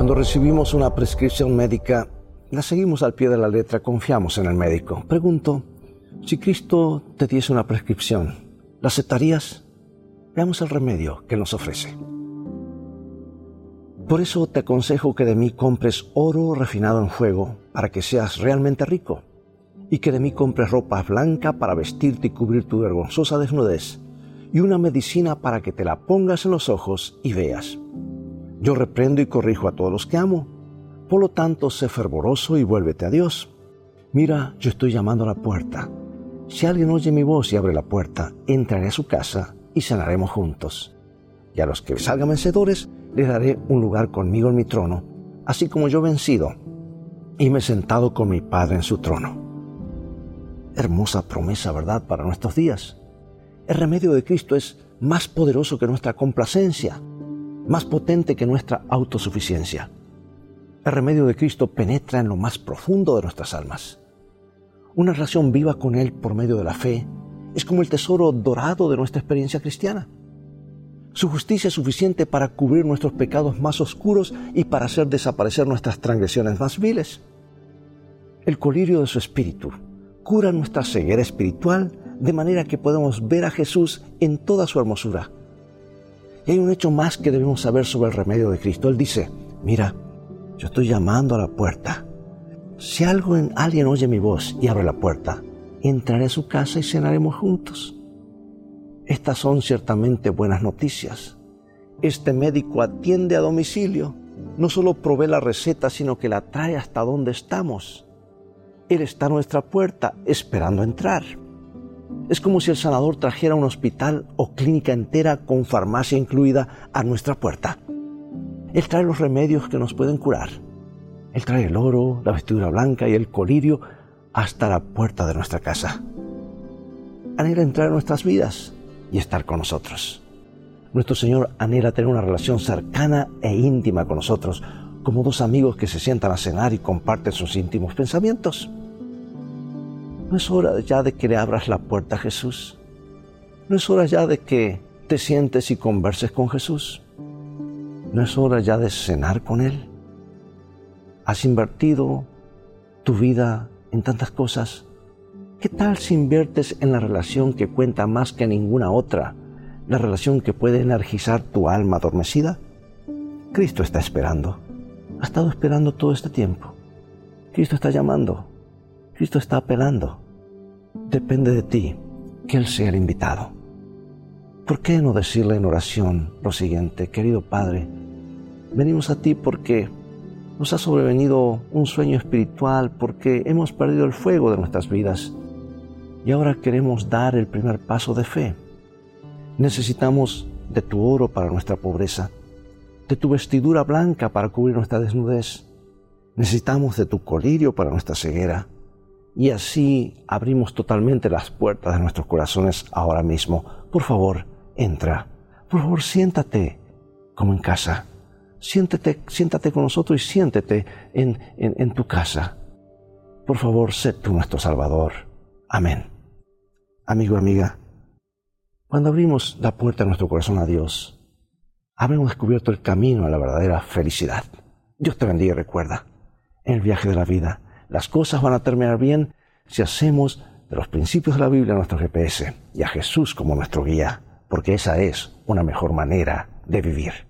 Cuando recibimos una prescripción médica, la seguimos al pie de la letra, confiamos en el médico. Pregunto, si Cristo te diese una prescripción, ¿la aceptarías? Veamos el remedio que nos ofrece. Por eso te aconsejo que de mí compres oro refinado en fuego para que seas realmente rico, y que de mí compres ropa blanca para vestirte y cubrir tu vergonzosa desnudez, y una medicina para que te la pongas en los ojos y veas. Yo reprendo y corrijo a todos los que amo. Por lo tanto, sé fervoroso y vuélvete a Dios. Mira, yo estoy llamando a la puerta. Si alguien oye mi voz y abre la puerta, entraré a su casa y cenaremos juntos. Y a los que salgan vencedores, les daré un lugar conmigo en mi trono, así como yo vencido y me he sentado con mi Padre en su trono. Hermosa promesa, ¿verdad?, para nuestros días. El remedio de Cristo es más poderoso que nuestra complacencia más potente que nuestra autosuficiencia. El remedio de Cristo penetra en lo más profundo de nuestras almas. Una relación viva con Él por medio de la fe es como el tesoro dorado de nuestra experiencia cristiana. Su justicia es suficiente para cubrir nuestros pecados más oscuros y para hacer desaparecer nuestras transgresiones más viles. El colirio de su espíritu cura nuestra ceguera espiritual de manera que podemos ver a Jesús en toda su hermosura hay un hecho más que debemos saber sobre el remedio de Cristo. Él dice, mira, yo estoy llamando a la puerta. Si algo en, alguien oye mi voz y abre la puerta, entraré a su casa y cenaremos juntos. Estas son ciertamente buenas noticias. Este médico atiende a domicilio. No solo provee la receta, sino que la trae hasta donde estamos. Él está a nuestra puerta esperando entrar. Es como si el sanador trajera un hospital o clínica entera con farmacia incluida a nuestra puerta. Él trae los remedios que nos pueden curar. Él trae el oro, la vestidura blanca y el colirio hasta la puerta de nuestra casa. Anhela entrar en nuestras vidas y estar con nosotros. Nuestro Señor anhela tener una relación cercana e íntima con nosotros, como dos amigos que se sientan a cenar y comparten sus íntimos pensamientos. ¿No es hora ya de que le abras la puerta a Jesús? ¿No es hora ya de que te sientes y converses con Jesús? ¿No es hora ya de cenar con Él? ¿Has invertido tu vida en tantas cosas? ¿Qué tal si inviertes en la relación que cuenta más que ninguna otra? La relación que puede energizar tu alma adormecida. Cristo está esperando. Ha estado esperando todo este tiempo. Cristo está llamando. Cristo está apelando. Depende de ti que Él sea el invitado. ¿Por qué no decirle en oración lo siguiente, querido Padre? Venimos a ti porque nos ha sobrevenido un sueño espiritual, porque hemos perdido el fuego de nuestras vidas y ahora queremos dar el primer paso de fe. Necesitamos de tu oro para nuestra pobreza, de tu vestidura blanca para cubrir nuestra desnudez. Necesitamos de tu colirio para nuestra ceguera y así abrimos totalmente las puertas de nuestros corazones ahora mismo. Por favor, entra. Por favor, siéntate como en casa. Siéntate, siéntate con nosotros y siéntete en, en tu casa. Por favor, sé tú nuestro Salvador. Amén. Amigo, amiga, cuando abrimos la puerta de nuestro corazón a Dios, habremos descubierto el camino a la verdadera felicidad. Dios te bendiga y recuerda, en el viaje de la vida, las cosas van a terminar bien si hacemos de los principios de la Biblia nuestro GPS y a Jesús como nuestro guía, porque esa es una mejor manera de vivir.